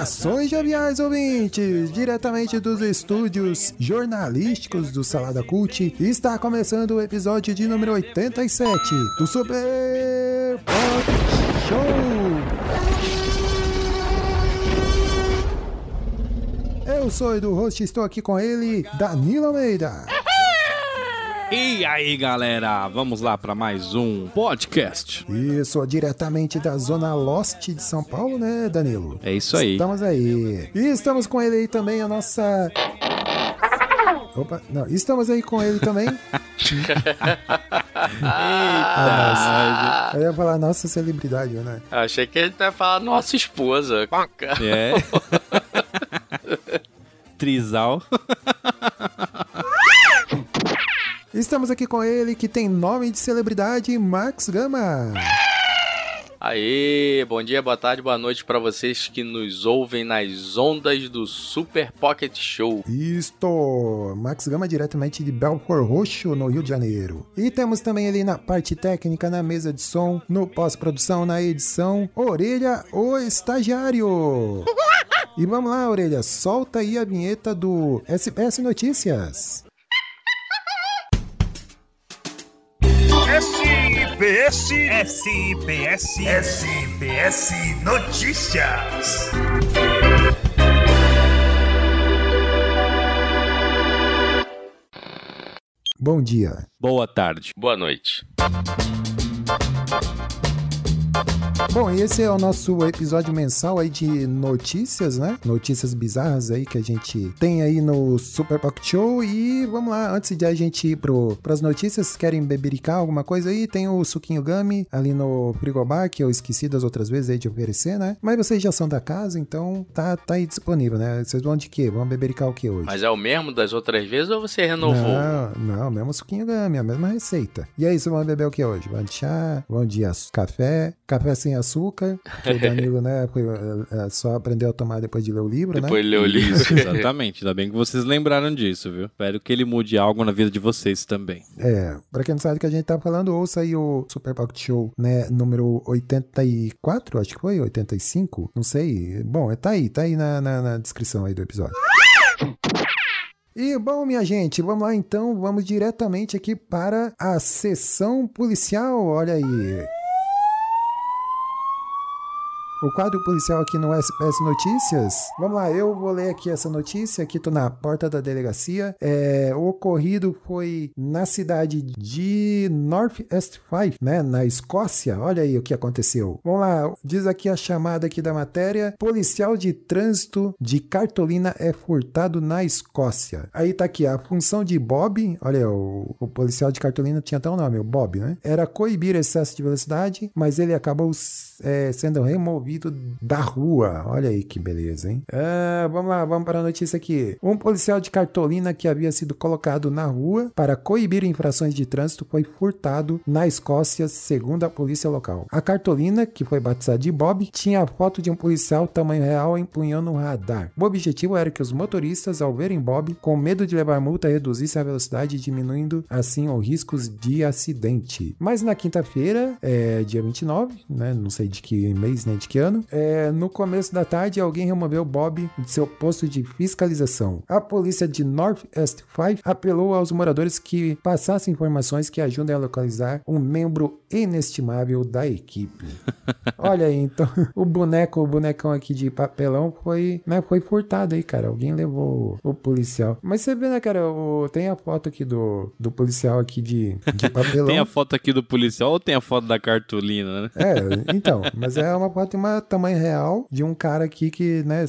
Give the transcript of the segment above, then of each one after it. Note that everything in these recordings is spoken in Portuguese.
Saudações joviais ouvintes! Diretamente dos estúdios jornalísticos do Salada Cult, está começando o episódio de número 87 do Super Pop Show! Eu sou Edu Host e estou aqui com ele, Danilo Almeida. E aí, galera, vamos lá para mais um podcast. Isso, diretamente da Zona Lost de São Paulo, né, Danilo? É isso aí. Estamos aí. E estamos com ele aí também, a nossa. Opa, não, estamos aí com ele também. Nossa. Eu ia falar nossa celebridade, né? Achei que ele ia falar nossa esposa. É. Trisal. Estamos aqui com ele que tem nome de celebridade, Max Gama. Aê, bom dia, boa tarde, boa noite para vocês que nos ouvem nas ondas do Super Pocket Show. Isto, Max Gama diretamente de Belfort Roxo, no Rio de Janeiro. E temos também ali na parte técnica, na mesa de som, no pós-produção, na edição, Orelha, o estagiário. E vamos lá, Orelha, solta aí a vinheta do SPS Notícias. SPS, SPS, SPS Notícias. Bom dia. Boa tarde. Boa noite. Bom, e esse é o nosso episódio mensal aí de notícias, né? Notícias bizarras aí que a gente tem aí no Super Pocket Show. E vamos lá, antes de a gente ir pro, pras notícias, querem bebericar alguma coisa aí? Tem o suquinho Gummy ali no frigobar, que eu esqueci das outras vezes aí de oferecer, né? Mas vocês já são da casa, então tá, tá aí disponível, né? Vocês vão de quê? Vão bebericar o que hoje? Mas é o mesmo das outras vezes ou você renovou? Não, não, mesmo suquinho Gummy, a mesma receita. E aí, vocês vão beber o que hoje? Vão de chá? Vão de café? Café sem açúcar? Que o Danilo, né, é, é, só aprendeu a tomar depois de ler o livro, né? Depois leu o livro. Isso, exatamente. Ainda bem que vocês lembraram disso, viu? Espero que ele mude algo na vida de vocês também. É, pra quem não sabe do que a gente tá falando, ouça aí o Super Pocket Show, né, número 84, acho que foi, 85, não sei. Bom, é, tá aí, tá aí na, na, na descrição aí do episódio. E bom, minha gente, vamos lá então, vamos diretamente aqui para a sessão policial, olha aí. O quadro policial aqui no SPS Notícias. Vamos lá, eu vou ler aqui essa notícia. Aqui tô na porta da delegacia. É, o ocorrido foi na cidade de North East Fife, né, na Escócia. Olha aí o que aconteceu. Vamos lá, diz aqui a chamada aqui da matéria. Policial de trânsito de cartolina é furtado na Escócia. Aí tá aqui a função de Bob. Olha, o, o policial de cartolina tinha até o nome, o Bob, né? Era coibir excesso de velocidade, mas ele acabou é, sendo removido da rua. Olha aí que beleza, hein? Ah, vamos lá, vamos para a notícia aqui. Um policial de cartolina que havia sido colocado na rua para coibir infrações de trânsito foi furtado na Escócia, segundo a polícia local. A cartolina, que foi batizada de Bob, tinha a foto de um policial tamanho real empunhando um radar. O objetivo era que os motoristas, ao verem Bob, com medo de levar multa, reduzissem a velocidade, diminuindo assim os riscos de acidente. Mas na quinta-feira, é, dia 29, né? Não sei de que mês nem de que ano, é, no começo da tarde, alguém removeu Bob de seu posto de fiscalização. A polícia de North East Five apelou aos moradores que passassem informações que ajudem a localizar um membro inestimável da equipe. Olha aí, então, o boneco, o bonecão aqui de papelão foi, né, foi furtado aí, cara. Alguém levou o, o policial. Mas você vê, né, cara, o- tem a foto aqui do, do policial aqui de, de papelão. Tem a foto aqui do policial ou tem a foto da cartolina, né? É, então, mas é uma foto de uma tamanho real de um cara aqui que, né,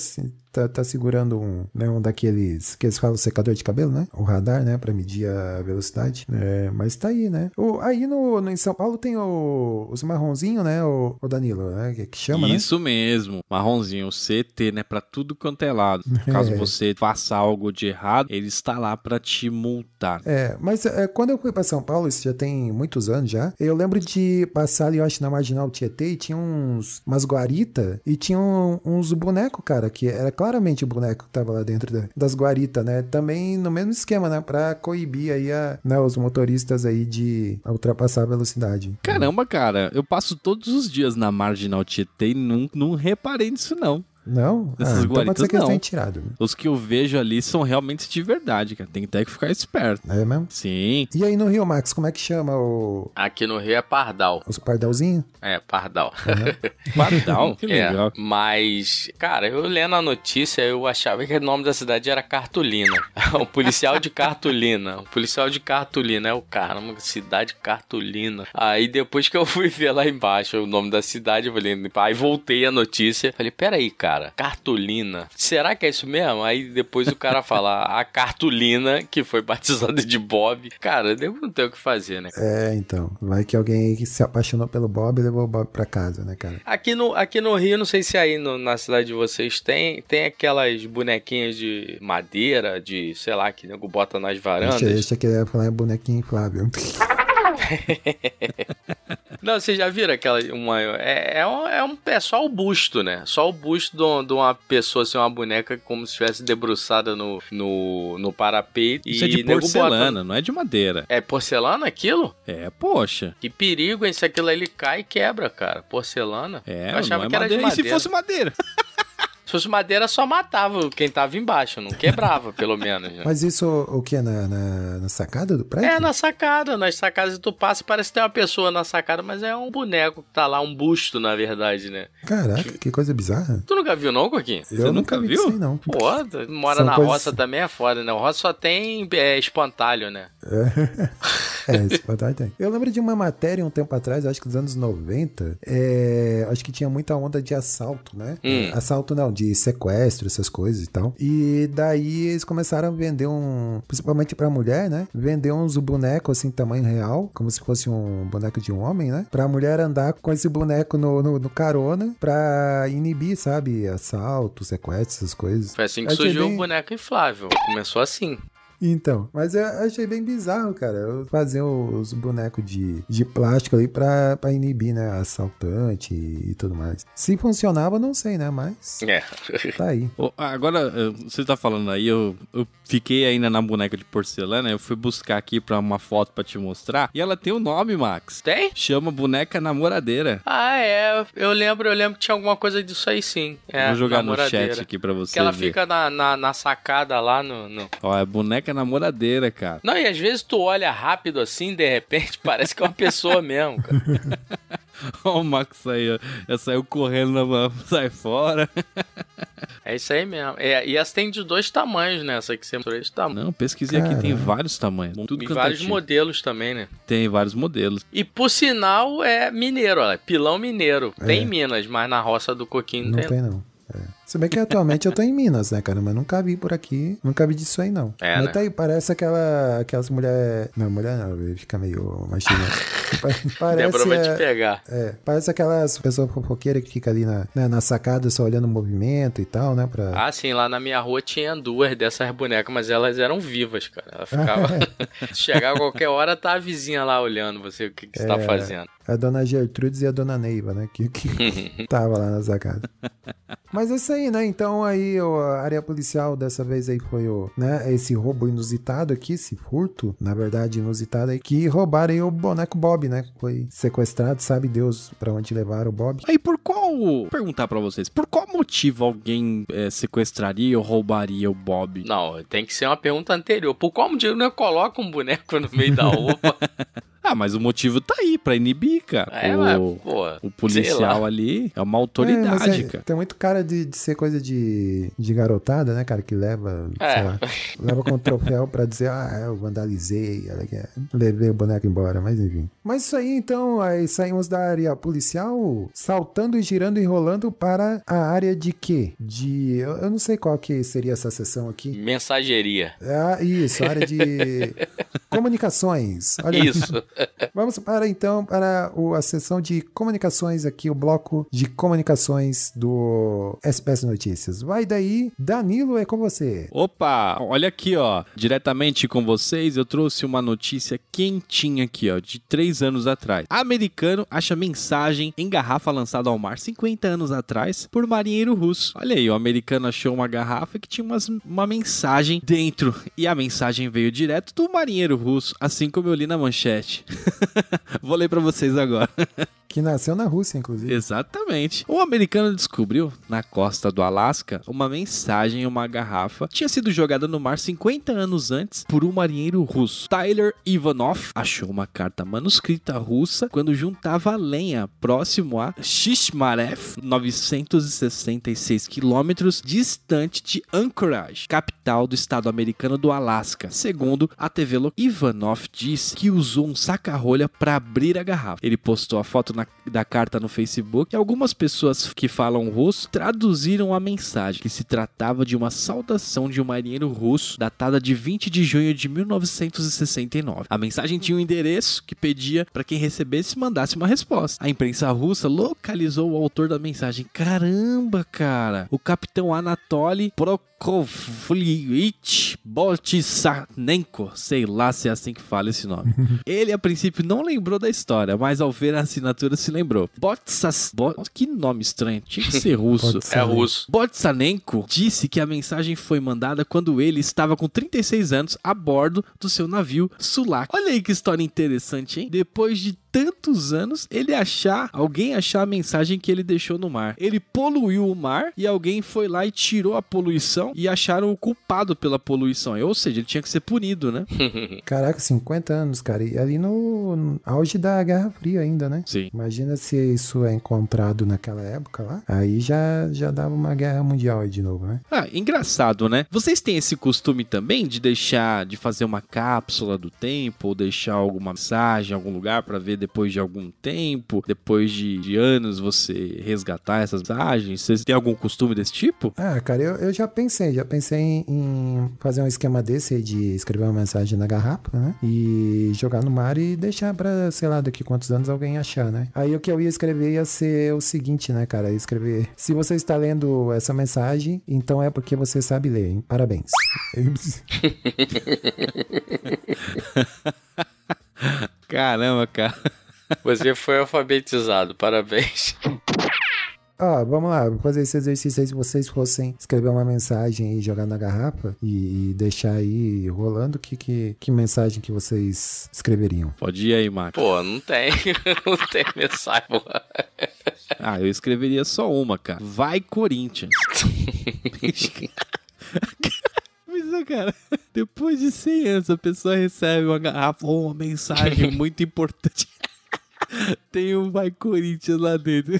tá, tá segurando um, né, um daqueles que eles falam secador de cabelo, né? O radar, né? Pra medir a velocidade. É, mas tá aí, né? O, aí no, no- em São Paulo tem o, os marronzinhos, né? O, o Danilo, né? Que, que chama, né? Isso mesmo, marronzinho, o CT, né, pra tudo quanto é lado. Caso É. você faça algo de errado, ele está lá pra te multar. É, mas é, quando eu fui pra São Paulo, isso já tem muitos anos já, eu lembro de passar ali, eu acho, na Marginal Tietê e tinha uns, umas guaritas e tinha um- uns bonecos, cara, que era claramente o boneco que tava lá dentro da- das guaritas, né? Também no mesmo esquema, né? Pra coibir aí a, né, os motoristas aí de ultrapassar a velocidade. Caramba, cara, eu passo todos os dias na Marginal Tietê e não, não reparei nisso, não. Não? Essas ah, então pode guaritas ser que eles não. tenham tirado, né? Os que eu vejo ali são realmente de verdade, cara. Tem até que ficar esperto. É mesmo? Sim. E aí no Rio, Max, como é que chama o, Aqui no Rio é Pardal. os pardalzinhos? É, Pardal. Pardal, que É, legal. mas, cara, eu lendo a notícia, eu achava que o nome da cidade era Cartolina. um policial de Cartolina. Um policial de Cartolina. É o cara, uma cidade Cartolina. Aí depois que eu fui ver lá embaixo o nome da cidade, eu falei, aí voltei a notícia. Falei, peraí, cara, Cartolina. Será que é isso mesmo? Aí depois o cara fala, a Cartolina, que foi batizada de Bob. Cara, eu não tenho o que fazer, né? É, então. Vai que alguém aí que se apaixonou pelo Bob e levou o Bob pra casa, né, cara? Aqui no, aqui no Rio, não sei se aí no- na cidade de vocês tem, tem aquelas bonequinhas de madeira, de, sei lá, que nego bota nas varandas. Deixa, deixa que ele ia falar bonequinho inflável. Não, vocês já viram aquela. Uma, é, é, um, é, um, é só o busto, né? Só o busto de, de uma pessoa, assim, uma boneca como se estivesse debruçada no, no, no parapeito. Isso é de porcelana, não é de madeira. É porcelana aquilo? É, poxa. Que perigo, hein? Se aquilo ali cai e quebra, cara. Porcelana? É, Eu achava não é que era de madeira. E se madeira. fosse madeira? Se fosse madeira, só matava quem tava embaixo, não quebrava, pelo menos. né? Mas isso o que? Na, na, na sacada do prédio? É, na sacada, nas sacadas tu passa, parece que tem uma pessoa na sacada, mas é um boneco que tá lá, um busto, na verdade, né? Caraca, que coisa bizarra. Tu nunca viu não, Coquinho? Eu nunca vi viu? isso aí, não. Pô, mora São na coisas- roça também é foda, né? O roça só tem é, espantalho, né? É, esse patai tem. Eu lembro de uma matéria um tempo atrás, acho que dos anos 90, é, acho que tinha muita onda de assalto, né? Hum. É, Assalto não, de sequestro, essas coisas e tal. E daí eles começaram a vender um, principalmente pra mulher, né? Vender uns bonecos assim, tamanho real, como se fosse um boneco de um homem, né? Pra mulher andar com esse boneco no, no, no carona pra inibir, sabe? Assalto, sequestro, essas coisas. Foi assim que Achei surgiu bem- o boneco inflável. Começou assim. Então, mas eu achei bem bizarro, cara. Eu fazer os bonecos de, de plástico ali pra, pra inibir, né? Assaltante e, e tudo mais. Se funcionava, não sei, né? Mas É. tá aí. Agora, eh, você tá falando aí, eu, eu fiquei ainda na boneca de porcelana, eu fui buscar aqui pra uma foto pra te mostrar, e ela tem o nome, Max. Tem? Chama boneca namoradeira. Ah, é. Eu lembro, eu lembro que tinha alguma coisa disso aí sim. É, Vou jogar no namoradeira. chat aqui pra você Que ela ver. fica na, na, na sacada lá no, no- Ó, é boneca namoradeira, cara. Não, e às vezes tu olha rápido assim, de repente, parece que é uma pessoa mesmo, cara. Ó, o Max saiu, já saiu correndo, na, sai fora. É isso aí mesmo. É, e essa tem de dois tamanhos, né? Essa que você mostrou esse tamanho. Não, pesquisei aqui, tem Caramba. vários tamanhos. Tudo E é vários tipo. modelos também, né? Tem vários modelos. E por sinal é mineiro, olha. Pilão mineiro. Tem É. em Minas, mas na roça do Coquinho não Não tem. tem, não. É. Se bem que atualmente eu tô em Minas, né, cara? Mas nunca vi por aqui. Nunca vi disso aí, não. É, Mas né? tá aí, parece aquela, aquelas mulheres. Não, mulher não, fica meio machinha. parece. Débora vai te é, pegar. é, parece aquelas pessoas fofoqueiras que ficam ali na, né, na sacada só olhando o movimento e tal, né? Pra... Ah, sim, lá na minha rua tinha duas dessas bonecas, mas elas eram vivas, cara. Ela ficava. Chegar a qualquer hora, tá a vizinha lá olhando você, o que, que você tá É. fazendo. A dona Gertrudes e a dona Neiva, né? Que, que tava lá na sacada. Mas é isso aí, né? Então aí a área policial dessa vez aí foi o, né? Esse roubo inusitado aqui, esse furto, na verdade inusitado aí, que roubaram aí o boneco Bob, né? Foi sequestrado, sabe Deus pra onde levaram o Bob. Aí por qual. Vou perguntar pra vocês, por qual motivo alguém eh, sequestraria ou roubaria o Bob? Não, tem que ser uma pergunta anterior. Por qual motivo não coloca um boneco no meio da roupa? Ah, mas o motivo tá aí, pra inibir, cara. É, o, mas, pô. o policial ali é uma É, autoridade, mas é- cara. Tem muito cara de, de ser coisa de, de garotada, né, cara? Que leva, É. sei lá, leva com troféu pra dizer, ah, eu vandalizei, é. levei o boneco embora, mas enfim. Mas isso aí, então, aí saímos da área policial, saltando e girando e rolando para a área de quê? De. Eu, eu não sei qual que seria essa sessão aqui. Mensageria. Ah, isso, área de comunicações. Olha. Isso. Vamos para então para o- a sessão de comunicações aqui, o bloco de comunicações do SPS Notícias. Vai daí, Danilo, é com você. Opa, olha aqui, ó. Diretamente com vocês, eu trouxe uma notícia quentinha aqui, ó, de três anos atrás. Americano acha mensagem em garrafa lançada ao mar 50 anos atrás por marinheiro russo. Olha aí, o americano achou uma garrafa que tinha umas- uma mensagem dentro. E a mensagem veio direto do marinheiro russo, assim como eu li na manchete. Vou ler pra vocês agora. Que nasceu na Rússia, inclusive. Exatamente. Um americano descobriu, na costa do Alasca, uma mensagem em uma garrafa que tinha sido jogada no mar 50 anos antes por um marinheiro russo. Tyler Ivanov achou uma carta manuscrita russa quando juntava lenha próximo a Shishmarev, 966 quilômetros distante de Anchorage, capital do estado americano do Alasca. Segundo a TV Ivanov disse que usou um saca-rolha para abrir a garrafa. Ele postou a foto na- da carta no Facebook e algumas pessoas que falam russo traduziram a mensagem, que se tratava de uma saudação de um marinheiro russo datada de 20 de junho de 1969. A mensagem tinha um endereço que pedia para quem recebesse mandasse uma resposta. A imprensa russa localizou o autor da mensagem. Caramba, cara! O capitão Anatoly Prokofyevich Boltsanenko, sei lá se é assim que fala esse nome. Ele a princípio não lembrou da história, mas ao ver a assinatura se lembrou. Botsas... Bo... Que nome estranho, tinha que ser russo. É russo. Botsanenko disse que a mensagem foi mandada quando ele estava com 36 anos a bordo do seu navio Sulak. Olha aí que história interessante, hein? Depois de tantos anos, ele achar, alguém achar a mensagem que ele deixou no mar. Ele poluiu o mar e alguém foi lá e tirou a poluição e acharam o culpado pela poluição. Ou seja, ele tinha que ser punido, né? Caraca, 50 anos, cara. E ali no no auge da Guerra Fria ainda, né? Sim. Imagina se isso é encontrado naquela época lá. Aí já, já dava uma guerra mundial aí de novo, né? Ah, engraçado, né? Vocês têm esse costume também de deixar, de fazer uma cápsula do tempo, ou deixar alguma mensagem em algum lugar pra ver depois de algum tempo, depois de, de anos você resgatar essas mensagens? Vocês têm algum costume desse tipo? Ah, cara, eu, eu já pensei, já pensei em, em fazer um esquema desse de escrever uma mensagem na garrafa, né? E jogar no mar e deixar pra, sei lá, daqui quantos anos alguém achar, né? Aí o que eu ia escrever ia ser o seguinte, né, cara? Ia escrever: se você está lendo essa mensagem, então é porque você sabe ler, hein? Parabéns. Caramba, cara. Você foi alfabetizado. Parabéns. Ó, vamos lá, vou fazer esse exercício aí. Se vocês fossem escrever uma mensagem e jogar na garrafa e, e deixar aí rolando, que, que, que mensagem que vocês escreveriam? Pode ir aí, Marco. Pô, não tem. Não tem mensagem, pô. Ah, eu escreveria só uma, cara. Vai, Corinthians. Mas, cara, depois de 100 anos, a pessoa recebe uma garrafa ou uma mensagem muito importante. Tem um Vai Corinthians lá dentro.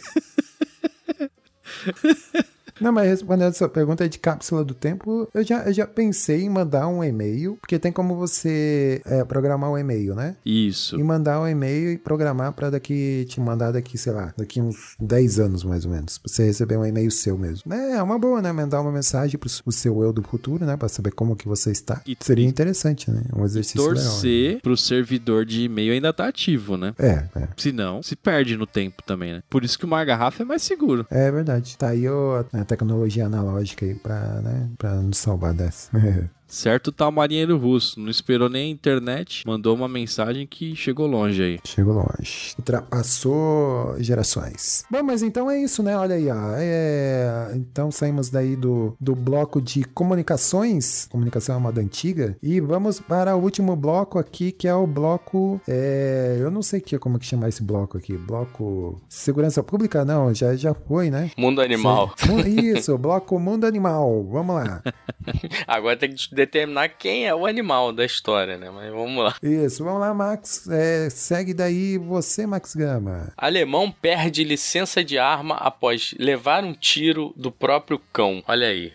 Não, mas respondendo essa pergunta aí de cápsula do tempo, eu já, eu já pensei em mandar um e-mail, porque tem como você é, programar um e-mail, né? Isso. E mandar um e-mail e programar pra daqui, te mandar daqui, sei lá, daqui uns 10 anos mais ou menos, pra você receber um e-mail seu mesmo. É, é uma boa, né? Mandar uma mensagem pro o seu eu do futuro, né? Pra saber como que você está. E- Seria interessante, né? Um exercício legal. né? Torcer pro servidor de e-mail ainda tá ativo, né? É, é. Se não, se perde no tempo também, né? Por isso que uma garrafa é mais seguro. É verdade. Tá aí o- a tecnologia analógica aí pra, né, nos salvar dessa. Certo tá o marinheiro russo, não esperou nem a internet, mandou uma mensagem que chegou longe aí. Chegou longe. Ultrapassou gerações. Bom, mas então é isso, né? Olha aí, ó. É... Então saímos daí do, do bloco de comunicações. Comunicação é uma moda antiga. E vamos para o último bloco aqui, que é o bloco. é, Eu não sei que, como que chamar esse bloco aqui. Bloco. Segurança Pública? Não, já, já foi, né? Mundo animal. Isso, bloco Mundo Animal. Vamos lá. Agora tem que determinar quem é o animal da história, né? Mas vamos lá. Isso, vamos lá, Max. É, segue daí você, Max Gama. Alemão perde licença de arma após levar um tiro do próprio cão. Olha aí.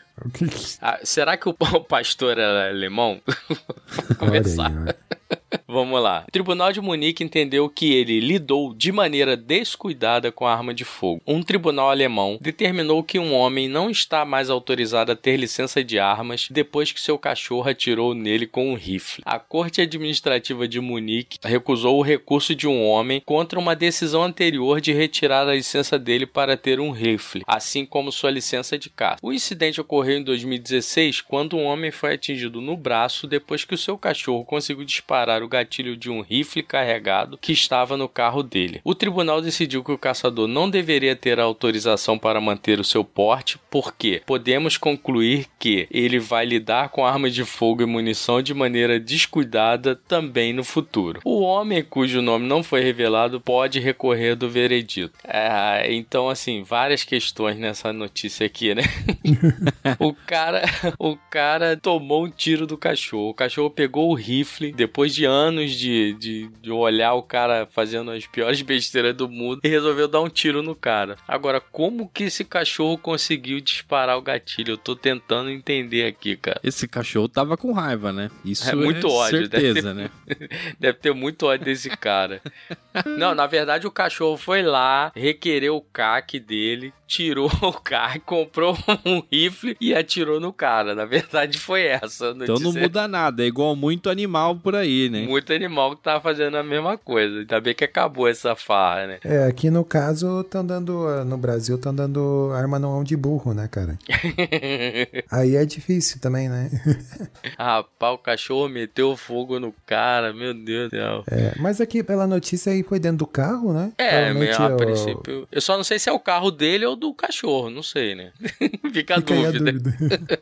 Ah, será que o pastor era alemão? Vamos começar. aí. Vamos lá. O Tribunal de Munique entendeu que ele lidou de maneira descuidada com a arma de fogo. Um tribunal alemão determinou que um homem não está mais autorizado a ter licença de armas depois que seu cachorro atirou nele com um rifle. A Corte Administrativa de Munique recusou o recurso de um homem contra uma decisão anterior de retirar a licença dele para ter um rifle, assim como sua licença de caça. O incidente ocorreu em 2016 quando um homem foi atingido no braço depois que o seu cachorro conseguiu disparar o gatilho de um rifle carregado que estava no carro dele. O tribunal decidiu que o caçador não deveria ter autorização para manter o seu porte, porque podemos concluir que ele vai lidar com armas de fogo e munição de maneira descuidada também no futuro. O homem cujo nome não foi revelado pode recorrer do veredito. É, então, assim, várias questões nessa notícia aqui, né? o cara, o cara tomou um tiro do cachorro. O cachorro pegou o rifle depois de anos de, de, de olhar o cara fazendo as piores besteiras do mundo e resolveu dar um tiro no cara. Agora, como que esse cachorro conseguiu disparar o gatilho? Eu tô tentando entender aqui, cara. Esse cachorro tava com raiva, né? Isso É muito ódio, deve certeza, né? Deve ter muito ódio desse cara. Não, na verdade o cachorro foi lá, requereu o CAC dele, tirou o CAC, comprou um rifle e atirou no cara. Na verdade foi essa. a Então não notícia. muda nada, é igual muito animal por aí, né? Muito animal que tava fazendo a mesma coisa. Ainda bem que acabou essa farra, né? É, aqui no caso, estão dando. No Brasil, estão dando arma não de burro, né, cara? Aí é difícil também, né? Rapaz, o cachorro meteu fogo no cara, meu Deus do céu. É, mas aqui, pela notícia aí, foi dentro do carro, né? É, meio a ó, princípio. Eu só não sei se é o carro dele ou do cachorro, não sei, né? Fica a Fica a dúvida. dúvida.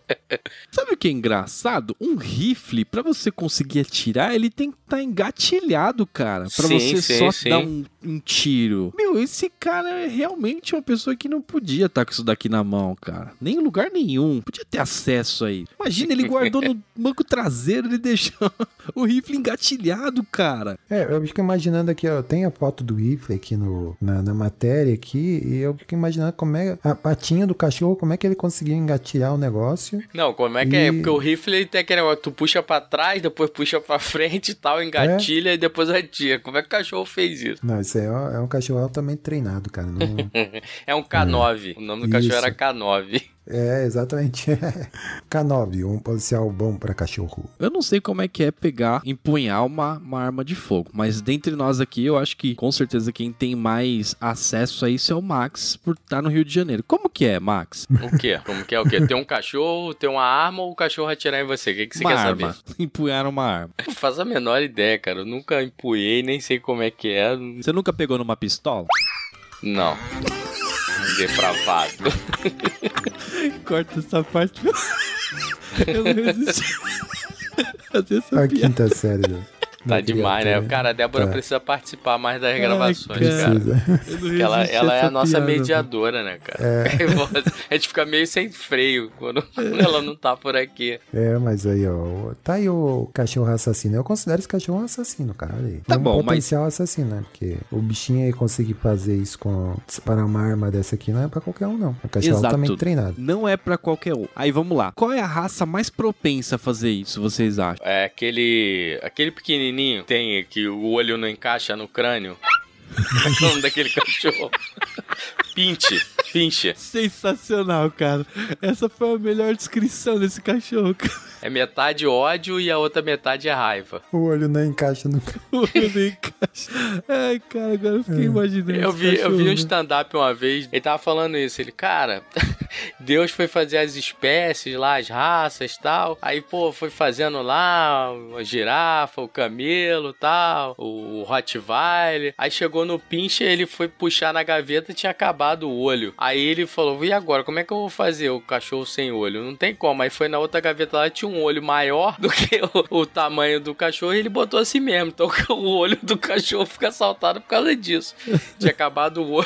Sabe o que é engraçado? Um rifle, pra você conseguir atirar, ele tem que estar engatilhado, cara. Pra Sim, você sim, só sim. dar um, um tiro. Meu, esse cara é realmente uma pessoa que não podia estar com isso daqui na mão, cara. Nem em lugar nenhum. Podia ter acesso aí. Imagina, ele guardou no banco traseiro, ele deixou o rifle engatilhado, cara. É, eu fico imaginando aqui, ó, tem a foto do rifle aqui no, na, na matéria aqui, e eu fico imaginando como é a patinha do cachorro, como é que ele conseguiu engatilhar o negócio. Não, como é que é? E- Porque o rifle ele tem aquele negócio, tu puxa pra trás, depois puxa pra frente e tal, engatilha e depois atira. Como é que o cachorro fez isso? Não, isso aí é, é um cachorro altamente treinado, cara. Não, É um K9. O nome do cachorro Isso. era K9. É, exatamente. K9, um policial bom pra cachorro. Eu não sei como é que é pegar, empunhar uma, uma arma de fogo, mas dentre nós aqui, eu acho que com certeza quem tem mais acesso a isso é o Max, por estar no Rio de Janeiro. Como que é, Max? O quê? Como que é o quê? Tem um cachorro, tem uma arma ou o cachorro atirar em você? O que, que você uma quer arma. saber? Empunhar uma arma. Não faço a menor ideia, cara. Eu nunca empunhei, nem sei como é que é. Você nunca pegou numa pistola? Não. Depravado. Corta essa parte. Eu não resisti. Fazer essa A piada. quinta série. né? Tá demais, né? Cara, a Débora Tá. precisa participar mais das gravações, cara. cara. Porque ela, ela é a nossa piada. mediadora, né, cara? a gente fica meio sem freio quando, ela não tá por aqui. É, mas aí, ó. Tá aí o cachorro assassino. Eu considero esse cachorro um assassino, cara. Olha aí. Tá um bom, mas- potencial assassino, né? Porque o bichinho aí conseguir fazer isso com. disparar uma arma dessa aqui não é pra qualquer um, não. É um cachorro Exato. altamente treinado. Não é pra qualquer um. Aí vamos lá. Qual é a raça mais propensa a fazer isso, vocês acham? É aquele. aquele pequenininho tem que o olho não encaixa no crânio. É o nome daquele cachorro? Pinche. Pinche. Sensacional, cara. Essa foi a melhor descrição desse cachorro. cara. É metade ódio e a outra metade é raiva. O olho não encaixa no. O olho nem encaixa. Ai, cara, agora eu fiquei imaginando. Eu esse vi, eu vi um cachorro. stand-up uma vez, ele tava falando isso. Ele, cara, Deus foi fazer as espécies lá, as raças e tal. Aí, pô, foi fazendo lá a girafa, o camelo tal, o Rottweiler. Aí chegou no pinche, ele foi puxar na gaveta e tinha acabado o olho. Aí ele falou: e agora? Como é que eu vou fazer o cachorro sem olho? Não tem como. Aí foi na outra gaveta lá, tinha um olho maior do que o, o tamanho do cachorro e ele botou assim mesmo. Então o olho do cachorro fica saltado por causa disso. Tinha acabado o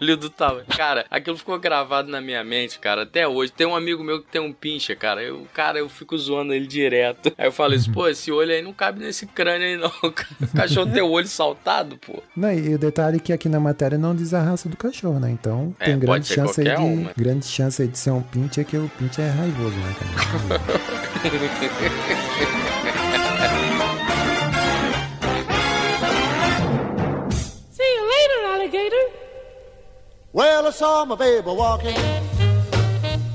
olho do tamanho. Cara, aquilo ficou gravado na minha mente. cara. Até hoje. Tem um amigo meu que tem um pincha, cara. Eu, cara, eu fico zoando ele direto. Aí eu falo isso, pô, esse olho aí não cabe nesse crânio aí, não. O cachorro tem o olho saltado, pô. Não, e o detalhe é que aqui na matéria não diz a raça do cachorro, né? Então É, tem grande chance, de, um, né? grande chance aí de ser um pinche, é que o pinche é raivoso, né, cara? See you later, alligator. Well, I saw my baby walking.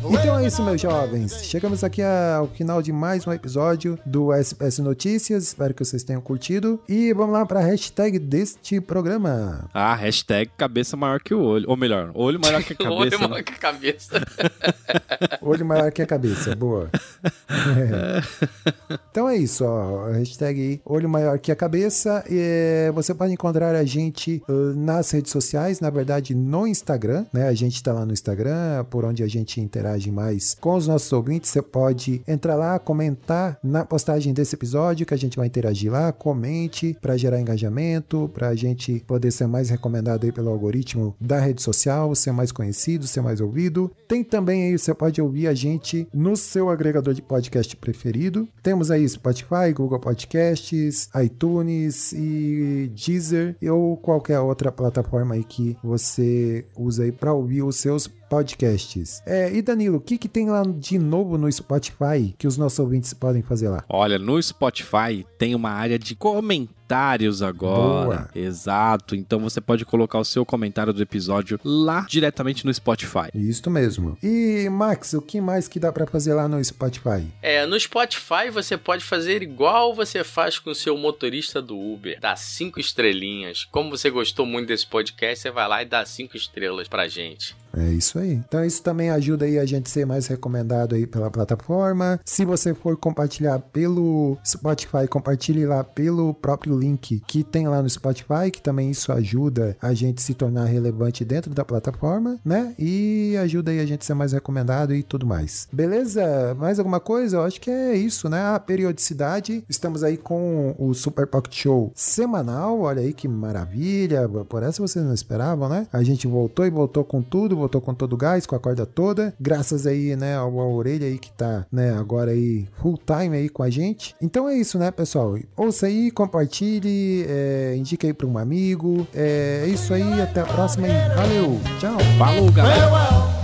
Então é isso, meus jovens. Chegamos aqui ao final de mais um episódio do SPS Notícias. Espero que vocês tenham curtido. E vamos lá para a hashtag deste programa. Ah, hashtag cabeça maior que o olho. Ou melhor, olho maior que a O olho cabeça. maior que a cabeça. Olho maior que a cabeça. Boa. É. Então é isso, ó. Hashtag aí, olho maior que a cabeça. E você pode encontrar a gente uh, nas redes sociais, na verdade no Instagram, né? A gente tá lá no Instagram, por onde a gente interage mais com os nossos ouvintes. Você pode entrar lá, comentar na postagem desse episódio, que a gente vai interagir lá. Comente para gerar engajamento, para a gente poder ser mais recomendado aí pelo algoritmo da rede social, ser mais conhecido, ser mais ouvido. Tem também aí, você pode ouvir a gente no seu agregador de podcast preferido. Temos aí Spotify, Google Podcasts, iTunes e Deezer ou qualquer outra plataforma aí que você usa aí para ouvir os seus podcasts. É, e Danilo, o que, que tem lá de novo no Spotify que os nossos ouvintes podem fazer lá? Olha, no Spotify tem uma área de comentários agora. Boa. Exato. Então você pode colocar o seu comentário do episódio lá diretamente no Spotify. Isso mesmo. E Max, o que mais que dá para fazer lá no Spotify? É, no Spotify você pode fazer igual você faz com o seu motorista do Uber. Dá cinco estrelinhas. Como você gostou muito desse podcast, você vai lá e dá cinco estrelas pra gente. É isso aí. Então isso também ajuda aí a gente ser mais recomendado aí pela plataforma. Se você for compartilhar pelo Spotify, compartilhe lá pelo próprio link que tem lá no Spotify, que também isso ajuda a gente se tornar relevante dentro da plataforma, né? E ajuda aí a gente ser mais recomendado e tudo mais. Beleza? Mais alguma coisa? Eu acho que é isso, né? A periodicidade. Estamos aí com o Super Pocket Show semanal. Olha aí que maravilha. Por essa vocês não esperavam, né? A gente voltou e voltou com tudo, voltou com todo o gás, com a corda toda. Graças aí, né, ao, ao orelha aí que tá, né, agora aí full time aí com a gente. Então é isso, né, pessoal? Ouça aí, compartilhe, é, indique aí para um amigo. É isso aí, até a próxima e valeu. Tchau. Falou, galera!